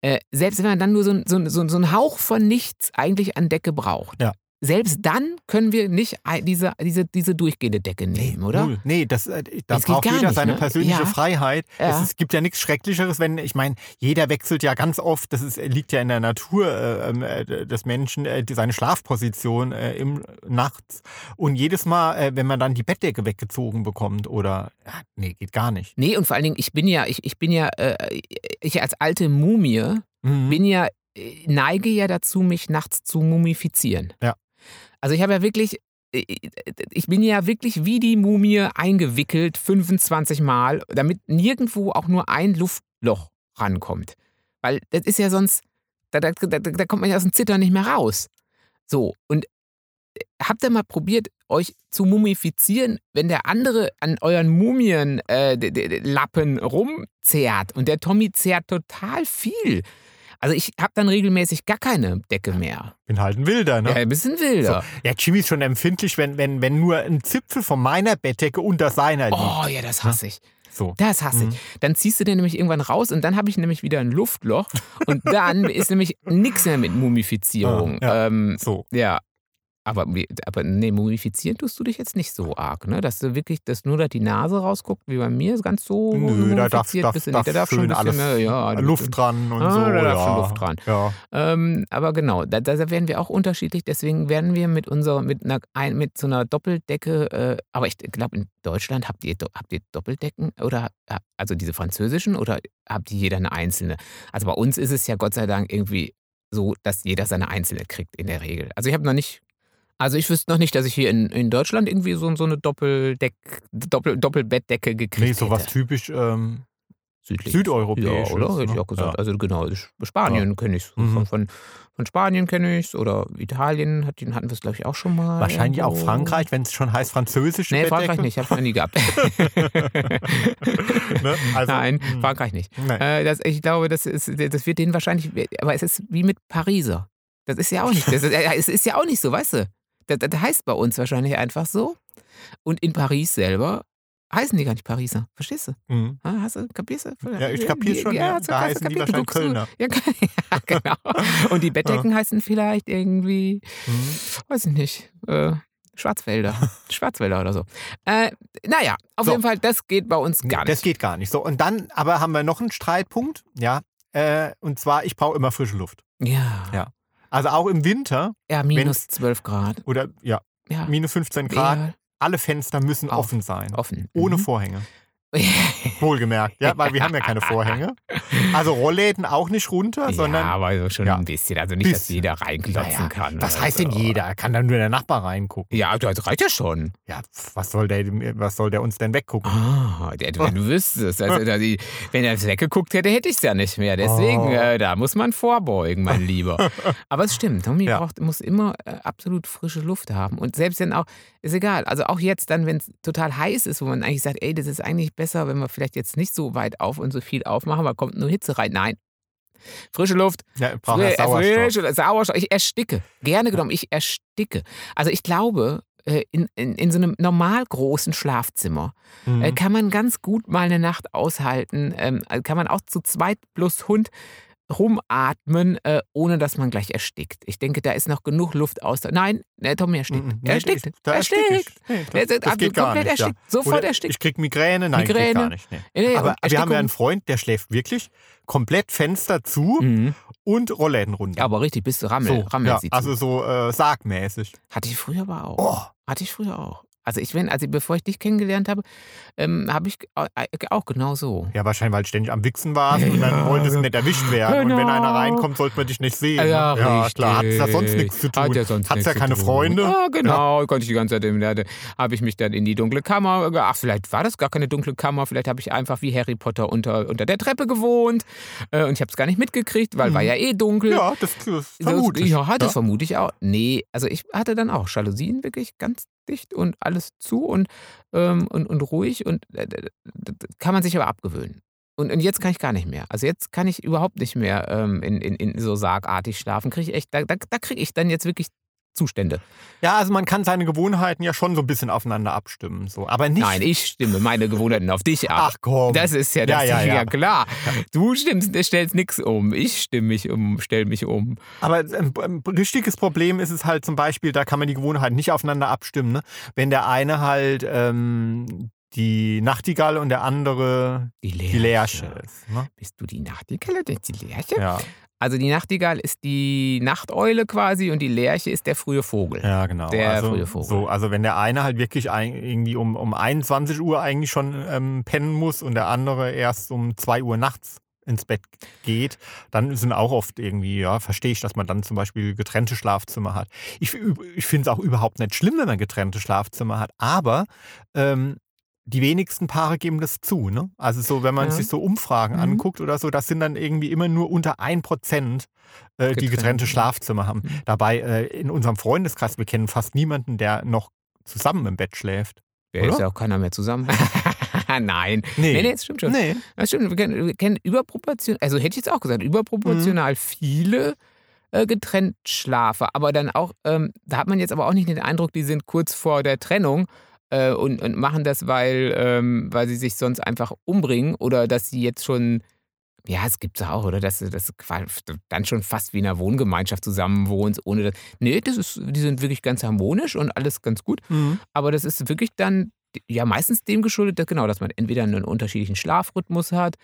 äh, selbst wenn man dann nur so, so, so, so einen Hauch von nichts eigentlich an Decke braucht, Ja. Selbst dann können wir nicht diese, diese, diese durchgehende Decke nehmen, oder? Null. Nee, das, äh, da Das braucht jeder nicht, seine ne? persönliche Ja. Freiheit. Ja. Es, ist, gibt ja nichts Schrecklicheres, wenn, ich meine, jeder wechselt ja ganz oft, das ist, liegt ja in der Natur äh, ähm, äh, des Menschen, äh, seine Schlafposition äh, im, nachts. Und jedes Mal, äh, wenn man dann die Bettdecke weggezogen bekommt oder, nee, geht gar nicht. Nee, und vor allen Dingen, ich bin ja, ich, ich bin ja, ich als alte Mumie Mhm. bin ja, neige ja dazu, mich nachts zu mumifizieren. Ja. Also ich habe ja wirklich, äh, ich bin ja wirklich wie die Mumie eingewickelt, 25 Mal, damit nirgendwo auch nur ein Luftloch rankommt. Weil das ist ja sonst, da, da, da, da kommt man ja aus dem Zittern nicht mehr raus. So, und äh, habt ihr mal probiert, euch zu mumifizieren, wenn der andere an euren Mumienlappen äh, rumzehrt und der Tommy zehrt total viel. Also ich habe dann regelmäßig gar keine Decke mehr. Bin halt ein Wilder, ne? Ja, ein bisschen wilder. Ja, Jimmy ist schon empfindlich, wenn, wenn, wenn nur ein Zipfel von meiner Bettdecke unter seiner liegt. Oh ja, das hasse ich. So. Das hasse Mhm. ich. Dann ziehst du den nämlich irgendwann raus und dann habe ich nämlich wieder ein Luftloch und dann ist nämlich nichts mehr mit Mumifizierung. Ah, ja. Ähm, So. ja. Aber, aber nee, mumifizieren tust du dich jetzt nicht so arg, ne? Dass du wirklich, dass nur da die Nase rausguckt, wie bei mir, ist ganz so Nö, da darf, darf, bist du darf, nicht. Da darf schön bisschen alles mehr, ja. Luft dran und Ah, so. da darf ja. schon Luft dran. Ja. Ähm, aber genau, da, da werden wir auch unterschiedlich. Deswegen werden wir mit unserer, mit einer, ein, mit so einer Doppeldecke, äh, aber ich glaube, in Deutschland habt ihr, habt ihr Doppeldecken oder also diese französischen oder habt ihr jeder eine einzelne? Also bei uns ist es ja Gott sei Dank irgendwie so, dass jeder seine einzelne kriegt in der Regel. Also ich habe noch nicht. Also ich wüsste noch nicht, dass ich hier in, in Deutschland irgendwie so, so eine Doppeldeck, Doppel, Doppelbettdecke gekriegt Nee, sowas hätte. typisch, ähm, südlich. Südeuropäisches. Ja, oder? Hätte ich ne? auch gesagt. Ja. Also genau, ich- Spanien kenne ich Mhm. von, von, von Spanien kenne ich oder Italien hat, hatten wir es, glaube ich, auch schon mal. Wahrscheinlich auch irgendwo. Frankreich, wenn es schon heißt französische Nee, Bettdecke. Frankreich nicht, habe ich noch nie gehabt. Ne? Also, Nein, mh. Frankreich nicht. Äh, das, ich glaube, das, ist, das wird denen wahrscheinlich, aber es ist wie mit Pariser. Das ist ja auch nicht, das ist, ja, es ist ja auch nicht so, weißt du? Das, das heißt bei uns wahrscheinlich einfach so. Und in Paris selber heißen die gar nicht Pariser. Verstehst du? Mhm. Ah, Hast du, kapierst du? Ja, ich kapier's schon, ja. du- Da heißen die kapiert? Du wahrscheinlich Kölner. Ja, genau. Und die Bettdecken heißen vielleicht irgendwie, Mhm. weiß ich nicht, äh, Schwarzwälder. Schwarzwälder oder so. Äh, naja, auf So. jeden Fall, das geht bei uns gar Nee, Das nicht. geht gar nicht. So, und dann aber haben wir noch einen Streitpunkt, ja. Äh, und zwar, ich brauche immer frische Luft. Ja. Ja. Also auch im Winter Ja, minus 12 Grad. oder ja, Ja. minus 15 Grad, Ja, alle Fenster müssen Auf. offen sein. offen. Ohne Mhm. Vorhänge. Wohlgemerkt, ja, weil wir haben ja keine Vorhänge. Also Rollläden auch nicht runter, ja, sondern. aber so schon Ja. ein bisschen. Also nicht, dass Bisschen. jeder reinklotzen Naja, kann. Was heißt denn so. jeder? Kann dann nur der Nachbar reingucken. Ja, das reicht ja schon. Ja, was soll der, was soll der uns denn weggucken? Ah, der, wenn du wüsstest. Also, wenn er weggeguckt hätte, hätte ich es ja nicht mehr. Deswegen, Oh. äh, da muss man vorbeugen, mein Lieber. Aber es stimmt, Tommy Ja. braucht, muss immer äh, absolut frische Luft haben. Und selbst wenn auch, ist egal. Also auch jetzt dann, wenn es total heiß ist, wo man eigentlich sagt, ey, das ist eigentlich besser, wenn wir vielleicht jetzt nicht so weit auf und so viel aufmachen, weil kommt nur Hitze rein. Nein. Frische Luft, Ja, braucht er Fri- Sauerstoff. Frische, Sauerstoff. Ich ersticke. Gerne genommen, ich ersticke. Also ich glaube, äh, in, in, in so einem normal großen Schlafzimmer Mhm. äh, kann man ganz gut mal eine Nacht aushalten. Ähm, also kann man auch zu zweit plus Hund rumatmen, äh, ohne dass man gleich erstickt. Ich denke, da ist noch genug Luft aus. Nein, der Tommy erstickt. Mhm. Er erstickt. ich- da er erstick erstickt. ich. Nee, das, ist das ab- geht gar nicht. Ja. erstickt. Sofort Oder erstickt. Ich krieg Migräne. Nein, Migräne. gar nicht. Nee. Aber wir haben ja einen. Freund, der schläft wirklich komplett Fenster zu Mhm. und Rollläden runter. Aber richtig, bis Rammel. so, Rammel ja, also so äh, sargmäßig. Hatte ich früher aber auch. Oh, Hatte ich früher auch. Also ich wenn, also bevor ich dich kennengelernt habe, ähm, habe ich äh, auch genau so. ja, wahrscheinlich, weil du ständig am Wichsen warst und dann Ja, wolltest du nicht erwischt werden. Und wenn genau. einer reinkommt, sollte man dich nicht sehen. Ja, ne? ja richtig. klar, hat ja sonst nichts zu tun. Hat ja sonst Hat's nichts ja zu keine tun. Freunde. Ja, genau. Konnte ich die ganze Zeit, im- da habe ich mich dann in die dunkle Kammer, ach, vielleicht war das gar keine dunkle Kammer, vielleicht habe ich einfach wie Harry Potter unter, unter der Treppe gewohnt äh, und ich habe es gar nicht mitgekriegt, weil war ja eh dunkel. Ja, das, das vermute ich. Ja, das Ja. vermute ich auch. Nee, also ich hatte dann auch Jalousien wirklich ganz dicht und alles zu und, ähm, und, und ruhig und äh, kann man sich aber abgewöhnen. Und, und jetzt kann ich gar nicht mehr. Also jetzt kann ich überhaupt nicht mehr ähm, in, in, in so sargartig schlafen. Krieg ich echt, da, da, da kriege ich dann jetzt wirklich Zustände. Ja, also man kann seine Gewohnheiten ja schon so ein bisschen aufeinander abstimmen. So. Aber nicht. Nein, ich stimme meine Gewohnheiten auf dich ab. Ach komm. Das ist ja das Ja, ja, ja. klar. Du stimmst, stellst nichts um. Ich stimme mich um, stell mich um. Aber ein, ein richtiges Problem ist es halt zum Beispiel, da kann man die Gewohnheiten nicht aufeinander abstimmen. Ne? Wenn der eine halt ähm, die Nachtigall und der andere Die Lerche. die Lerche ist. Ne? Bist du die Nachtigall oder die Lerche? Ja, Also die Nachtigall ist die Nachteule quasi und die Lerche ist der frühe Vogel. ja, genau. Der also, frühe Vogel. So, also wenn der eine halt wirklich ein, irgendwie um, um 21 Uhr eigentlich schon ähm, pennen muss und der andere erst um 2 Uhr nachts ins Bett geht, dann sind auch oft irgendwie, ja, verstehe ich, dass man dann zum Beispiel getrennte Schlafzimmer hat. Ich, ich finde es auch überhaupt nicht schlimm, wenn man getrennte Schlafzimmer hat, aber ähm, die wenigsten Paare geben das zu. Ne? Also so, wenn man Ja. sich so Umfragen Mhm. anguckt oder so, das sind dann irgendwie immer nur unter 1% äh, die Getrennt. getrennte Schlafzimmer haben. Mhm. Dabei äh, in unserem Freundeskreis, wir kennen fast niemanden, der noch zusammen im Bett schläft. Wer Oder? ist ja auch keiner mehr zusammen. Nein. Nee. Nee, nee, das stimmt schon. Nee. Das stimmt. Wir kennen, wir kennen überproportional, also hätte ich jetzt auch gesagt, überproportional Mhm. viele äh, getrennt Schlafer. Aber dann auch, ähm, da hat man jetzt aber auch nicht den Eindruck, die sind kurz vor der Trennung äh, und, und machen das, weil, ähm, weil sie sich sonst einfach umbringen oder dass sie jetzt schon. Ja, es gibt es auch, oder? Dass du das dann schon fast wie in einer Wohngemeinschaft zusammen wohnst, ohne das. Nee, das ist, die sind wirklich ganz harmonisch und alles ganz gut. Mhm. Aber das ist wirklich dann ja meistens dem geschuldet, dass, genau, dass man entweder einen unterschiedlichen Schlafrhythmus hat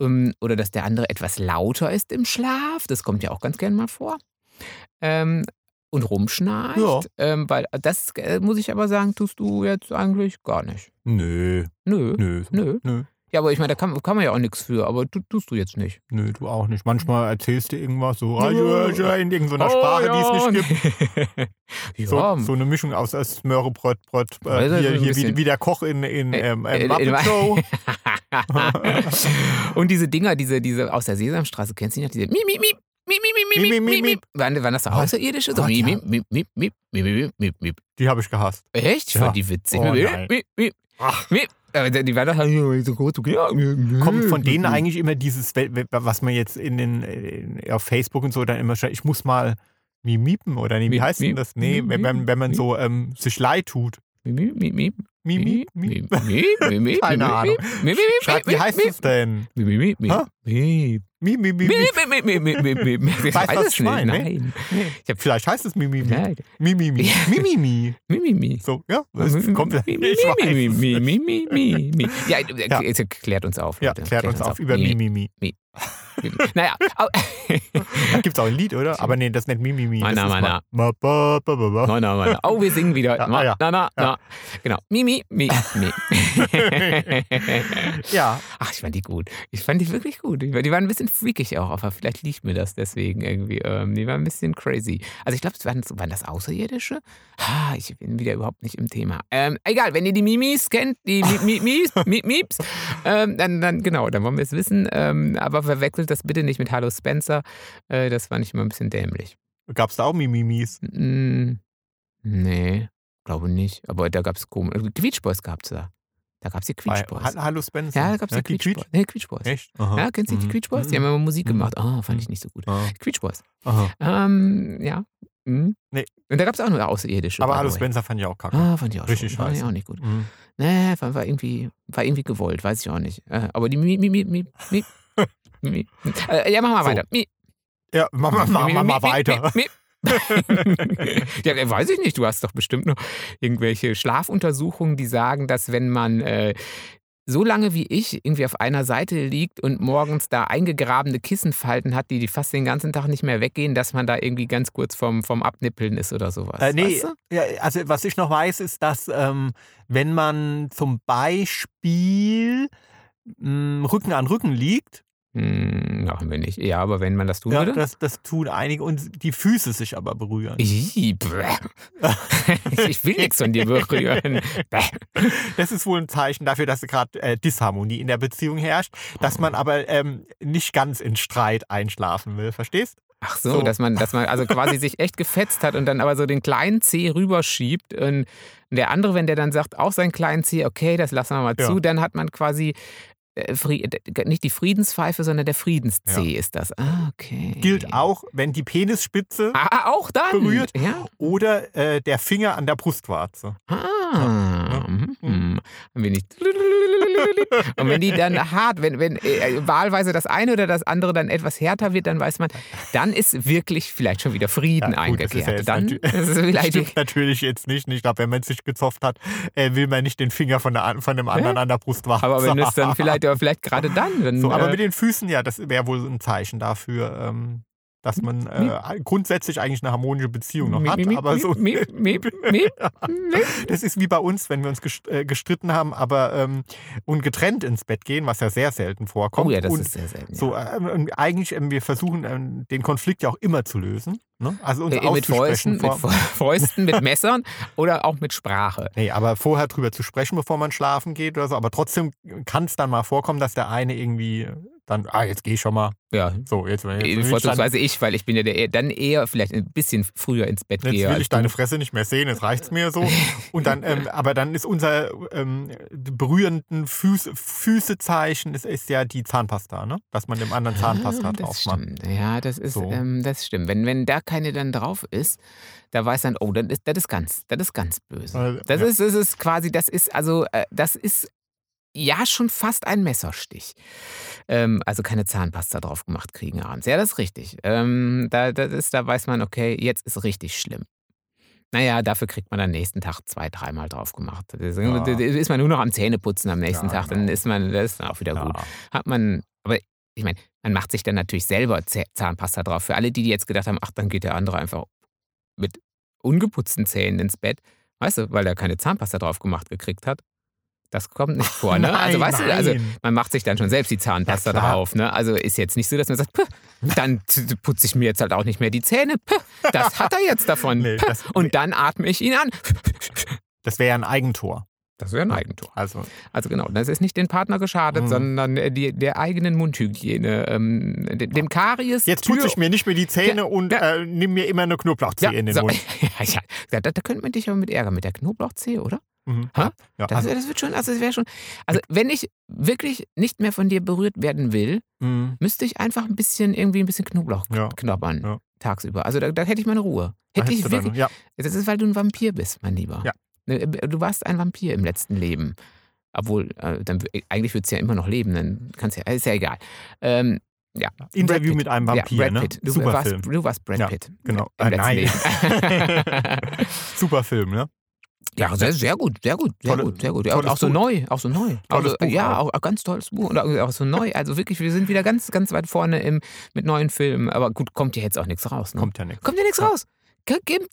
ähm, oder dass der andere etwas lauter ist im Schlaf. Das kommt ja auch ganz gern mal vor. Ähm, und rumschnarcht. Ja. Ähm, weil das äh, muss ich aber sagen, tust du jetzt eigentlich gar nicht. Nö, Nö. nö, Nö. nö, Ja, aber ich meine, da kann, kann man ja auch nichts für, aber tu, tust du jetzt nicht. nö, du auch nicht. Manchmal erzählst du irgendwas so Ja. in irgendeiner Sprache, die es nicht gibt. So, ja, so eine Mischung aus Smörrebröt, Brot, äh, Also hier, hier wie, wie der Koch in, in Äh, ähm, äh, ähm, Muppet Show. und diese Dinger, diese, diese aus der Sesamstraße, kennst du die noch? Diese Miep, Miep, Miep, Miep, Miep, Miep, Miep, Miep, Miep. Waren, waren das so? Außerirdische? So Miep. Miep, Miep, Miep, Miep, Miep, Miep, Miep. Die habe ich gehasst. Echt? Ich Ja. fand die witzig. Oh, Miep, nein. Miep, Miep, Ach. Miep. Aber die waren doch halt so groß. Kommt von denen Mhm. eigentlich immer dieses, was man jetzt in den, auf Facebook und so dann immer schreibt, ich muss mal mimiepen oder nee, wie heißt denn das? Nee, wenn, wenn, wenn man so ähm, sich leid tut. Mimi, Keine Ahnung. Schreibt, wie heißt es denn? Miep, Miep, Mi, mi, mi, mi. Miep, miep, miep, miep, miep, miep. Ich weiß was es ich meine, nicht. ne? Nein. Ich hab, vielleicht heißt es Mimi, mi. Nein. Mi, mi, mi. Mi, mi, mi. Mi, mi, mi. So, ja, das Mi, mi, kommt. Ich mi, mi, weiß. mi, mi, mi, mi, mi, mi. Ja, Ja. klärt uns auf. Ja, Leute. klärt uns auf über Mi, mi, mi. mi. Naja, Da gibt es auch ein Lied, oder? Aber nee, das ist nicht Mi, mi, mi. Meiner, meiner. Ma, nein, nein. Oh, wir singen wieder. Ja, Na, ah, ja. na, na, Ja. na. Genau. Mi, mi, mi, mi. Ja, Ach, ich fand die gut. Ich fand die wirklich gut. Die waren ein bisschen freakig auch, aber vielleicht liegt mir das deswegen irgendwie. Ähm, die waren ein bisschen crazy. Also ich glaube, waren, waren das Außerirdische? Ah, ich bin wieder überhaupt nicht im Thema. Ähm, egal, wenn ihr die Mimis kennt, die Mi- Mi- Mies, Mi- Mieps, ähm, dann, dann genau, dann wollen wir es wissen. Ähm, aber verwechselt das bitte nicht mit Hallo Spencer. Äh, das fand ich immer ein bisschen dämlich. gab es da auch Mimimis? Mm, nee, glaube nicht. Aber da gab es komisch. Quietschboys gab es da. Da gab es die Quietschboys. Ha- Hallo Spencer. Ja, da gab es die die Quietschboys. Nee, Quietschboys. Echt? Aha. Ja, kennst du die Mhm. Quietschboys? Die Mhm. haben immer Musik Mhm. gemacht. Ah, fand ich Mhm. nicht so gut. Aha. Quietschboys. Aha. Ähm, ja. Mhm. Nee. Und da gab es auch nur Außerirdische. Aber Hallo. Spencer fand ich auch kacke. Ah, fand ich auch Richtig schon. Fand ich scheiße. auch nicht gut. Mhm. Nee, war, war, irgendwie, war irgendwie gewollt, weiß ich auch nicht. Äh, aber die Mi, Mi, Mi, Mi. Äh, ja, machen wir So. weiter. Ja, mach, mach, mach, mach mal weiter. Ja, äh, weiß ich nicht. Du hast doch bestimmt noch irgendwelche Schlafuntersuchungen, die sagen, dass wenn man äh, so lange wie ich irgendwie auf einer Seite liegt und morgens da eingegrabene Kissenfalten hat, die, die fast den ganzen Tag nicht mehr weggehen, dass man da irgendwie ganz kurz vom, vom Abnippeln ist oder sowas. Äh, nee, Weißt du? ja, also was ich noch weiß, ist, dass ähm, wenn man zum Beispiel mh, Rücken an Rücken liegt, Hm, machen wir nicht. Ja, aber wenn man das tun ja, würde. das, das tun einige und die Füße sich aber berühren. Ich will nichts von dir berühren. Das ist wohl ein Zeichen dafür, dass gerade äh, Disharmonie in der Beziehung herrscht, dass man aber ähm, nicht ganz in Streit einschlafen will, verstehst? Ach so, So. dass man, dass man also quasi sich echt gefetzt hat und dann aber so den kleinen Zeh rüberschiebt. Und der andere, wenn der dann sagt, auch seinen kleinen Zeh, okay, das lassen wir mal Ja. zu, dann hat man quasi nicht die Friedenspfeife, sondern der Friedenszeh ist das. Ah, okay. Gilt auch, wenn die Penisspitze Ah, berührt. Ja. oder äh, der Finger an der Brustwarze. Ah, mhm. Ein wenig. Und wenn die dann hart, wenn, wenn äh, wahlweise das eine oder das andere dann etwas härter wird, dann weiß man, dann ist wirklich vielleicht schon wieder Frieden Ja, gut, das ist ja eingekehrt. dann natü- ist vielleicht Stimmt natürlich jetzt nicht. Ich glaube, wenn man sich gezopft hat, äh, will man nicht den Finger von, der, von dem anderen an der Brustwarze Aber wenn es dann haben. vielleicht, vielleicht gerade dann, wenn. So, aber äh, mit den Füßen, ja, das wäre wohl ein Zeichen dafür, ähm, dass man äh, grundsätzlich eigentlich eine harmonische Beziehung noch hat. aber so, das ist wie bei uns, wenn wir uns äh, gestritten haben, aber ähm, und getrennt ins Bett gehen, was ja sehr selten vorkommt. Oh ja, das und ist sehr selten. so, ja. ähm, ähm, eigentlich, ähm, wir versuchen ähm, den Konflikt ja auch immer zu lösen. Ne? Also uns Äh, mit Fäusten, mit Fäusten, mit Messern oder auch mit Sprache. Nee, aber vorher drüber zu sprechen, bevor man schlafen geht oder so. Aber trotzdem kann es dann mal vorkommen, dass der eine irgendwie dann, ah, jetzt gehe ich schon mal. Ja, So, jetzt, jetzt will ich, dann, vorzugsweise ich, weil ich bin ja der, dann eher vielleicht ein bisschen früher ins Bett jetzt gehe. will als ich deine du. Fresse nicht mehr sehen, jetzt reicht's mir so. Und dann, ähm, aber dann ist unser ähm, berührenden Füß, Füßezeichen ist, ist ja die Zahnpasta, ne? Dass man dem anderen Zahnpasta Ah, drauf macht. Ja, das ist, So. ähm, das stimmt. Wenn, wenn da keine dann drauf ist, da weiß dann, oh, das ist, das ist ganz, das ist ganz böse. Äh, Das ja. ist, das ist quasi, das ist also, äh, das ist ja schon fast ein Messerstich. Ähm, also keine Zahnpasta drauf gemacht kriegen abends. Ja, das ist richtig. Ähm, da, das ist, da weiß man, okay, jetzt ist richtig schlimm. Naja, dafür kriegt man am nächsten Tag zwei, dreimal drauf gemacht. Ja. da ist man nur noch am Zähneputzen am nächsten Ja, Tag, dann genau. ist man, das ist dann auch wieder gut Ja. hat man, aber ich meine, man macht sich dann natürlich selber Zahnpasta drauf. Für alle, die jetzt gedacht haben, ach, dann geht der andere einfach mit ungeputzten Zähnen ins Bett, weißt du, weil er keine Zahnpasta drauf gemacht gekriegt hat. Das kommt nicht vor, ne? also Nein, weißt du, also nein. man macht sich dann schon selbst die Zahnpasta Ja, drauf, ne? Also ist jetzt nicht so, dass man sagt, "Puh, dann putze ich mir jetzt halt auch nicht mehr die Zähne. Puh, das hat er jetzt davon. Nee, das- Und dann atme ich ihn an. Das wäre ja ein Eigentor. Das wäre ein Eigentor. Also, Also genau, das ist nicht den Partner geschadet, Mhm. sondern äh, die, der eigenen Mundhygiene, ähm, dem, dem Karies. jetzt putze ich mir nicht mehr die Zähne Ja, und ja. äh, nimm mir immer eine Knoblauchzehe ja, in den so, Mund. ja, ja. Da, da, da könnte man dich aber mit ärgern, mit der Knoblauchzehe, oder? Mhm. Ha? Ja, Das, also, das wird schon, also es wäre schon. Also wenn ich wirklich nicht mehr von dir berührt werden will, mhm. müsste ich einfach ein bisschen irgendwie ein bisschen Knoblauch Ja. knabbern Ja. tagsüber. Also da, da hätte ich meine Ruhe. Hätte ich wirklich. ja, Das ist, weil du ein Vampir bist, mein Lieber. Ja. Ne, Du warst ein Vampir im letzten Leben. Obwohl, äh, dann, eigentlich würdest du ja immer noch leben, dann kannst ja, ist ja egal. Ähm, ja. Interview mit einem Vampir, ja, Brad ne? Pitt. Du, Super warst, Film. du warst Brad Ja, Pitt. genau. Im Äh, letzten nein. Leben. Super Film, ne? Ja, sehr, sehr gut, sehr gut, sehr Tolle- gut, sehr gut. Ja, auch so Buch. neu, auch so neu. Also, Buch ja, auch. auch ein ganz tolles Buch. Und auch so neu. Also wirklich, wir sind wieder ganz, ganz weit vorne im, mit neuen Filmen. Aber gut, kommt ja jetzt auch nichts raus. Ne? Kommt ja nichts. Kommt ja nichts Ja. raus.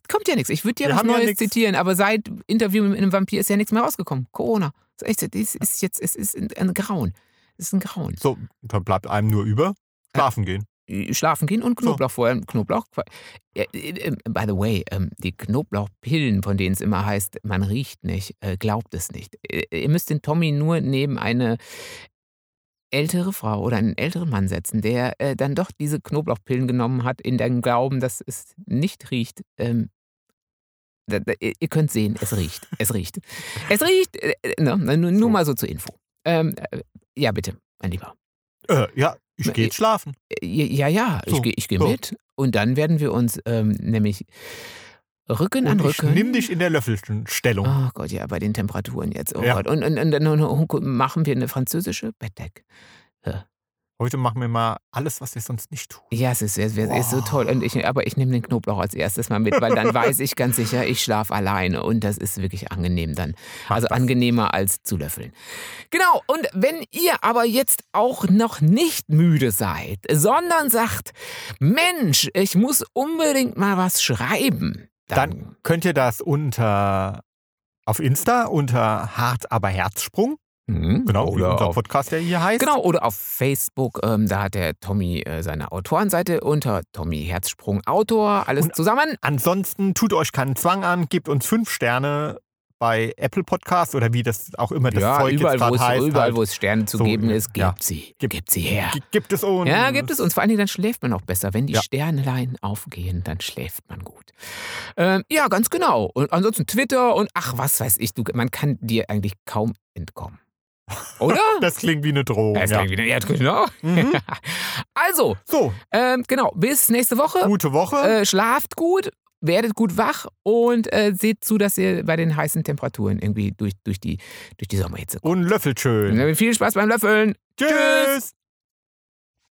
Kommt ja nichts. Ich würde dir was ja Neues nix. zitieren, aber seit Interview mit einem Vampir ist ja nichts mehr rausgekommen. Corona. Das ist, echt, es ist jetzt, es ist ein, ein Grauen. Es ist ein Grauen. So, da bleibt einem nur über. Schlafen gehen. Schlafen gehen und So. Knoblauch vorher. Knoblauch. Äh, äh, by the way, ähm, die Knoblauchpillen, von denen es immer heißt, man riecht nicht, äh, glaubt es nicht. Äh, Ihr müsst den Tommy nur neben eine ältere Frau oder einen älteren Mann setzen, der äh, dann doch diese Knoblauchpillen genommen hat, in dem Glauben, dass es nicht riecht. Ähm, ihr könnt sehen, es riecht. Es riecht. Es riecht. Äh, äh, ne, nur, So. mal so zur Info. Ähm, äh, ja, bitte, mein Lieber. Äh, ja, ich gehe jetzt schlafen. Äh, Ja, ja, ich So, gehe ich geh so. mit. Und dann werden wir uns ähm, nämlich Rücken an Und ich Rücken. nimm dich in der Löffelstellung. Oh Gott, ja, bei den Temperaturen jetzt. Oh Ja. Gott. Und, und, und dann machen wir eine französische Bettdeck. Heute machen wir mal alles, was wir sonst nicht tun. Ja, es ist, es ist, so toll. Und ich, aber ich nehme den Knoblauch als erstes mal mit, weil dann weiß ich ganz sicher, ich schlafe alleine. Und das ist wirklich angenehm dann. Mach Also das. angenehmer als zu löffeln. Genau, und wenn ihr aber jetzt auch noch nicht müde seid, sondern sagt, Mensch, ich muss unbedingt mal was schreiben, dann, Dann könnt ihr das unter auf Insta unter Hart aber Herzsprung. Mhm, Genau, oder unser auf, Podcast, der hier heißt. genau, oder auf Facebook, ähm, da hat der Tommy äh, seine Autorenseite unter Tommy Herzsprung Autor, alles Und- zusammen. Ansonsten tut euch keinen Zwang an, gebt uns fünf Sterne bei Apple Podcast oder wie das auch immer das ja, Zeug überall, jetzt wo es, heißt. überall halt. wo es Sterne zu So, geben ist, gibt ja. sie. Gib- Gibt sie her. Gibt es uns. Ja, gibt es uns. Vor allen Dingen, dann schläft man auch besser. Wenn die Ja. Sternlein aufgehen, dann schläft man gut. Ähm, ja, ganz genau. Und ansonsten Twitter und ach, was weiß ich, du, man kann dir eigentlich kaum entkommen. Oder? Das klingt wie eine Drohung. Ja, ist Ja. irgendwie- ja, genau. Mhm. Also, So, ähm, genau, bis nächste Woche. gute Woche. Äh, schlaft gut, werdet gut wach und äh, seht zu, dass ihr bei den heißen Temperaturen irgendwie durch, durch, die, durch die Sommerhitze kommt. und löffelt schön. Viel Spaß beim Löffeln. Tschüss.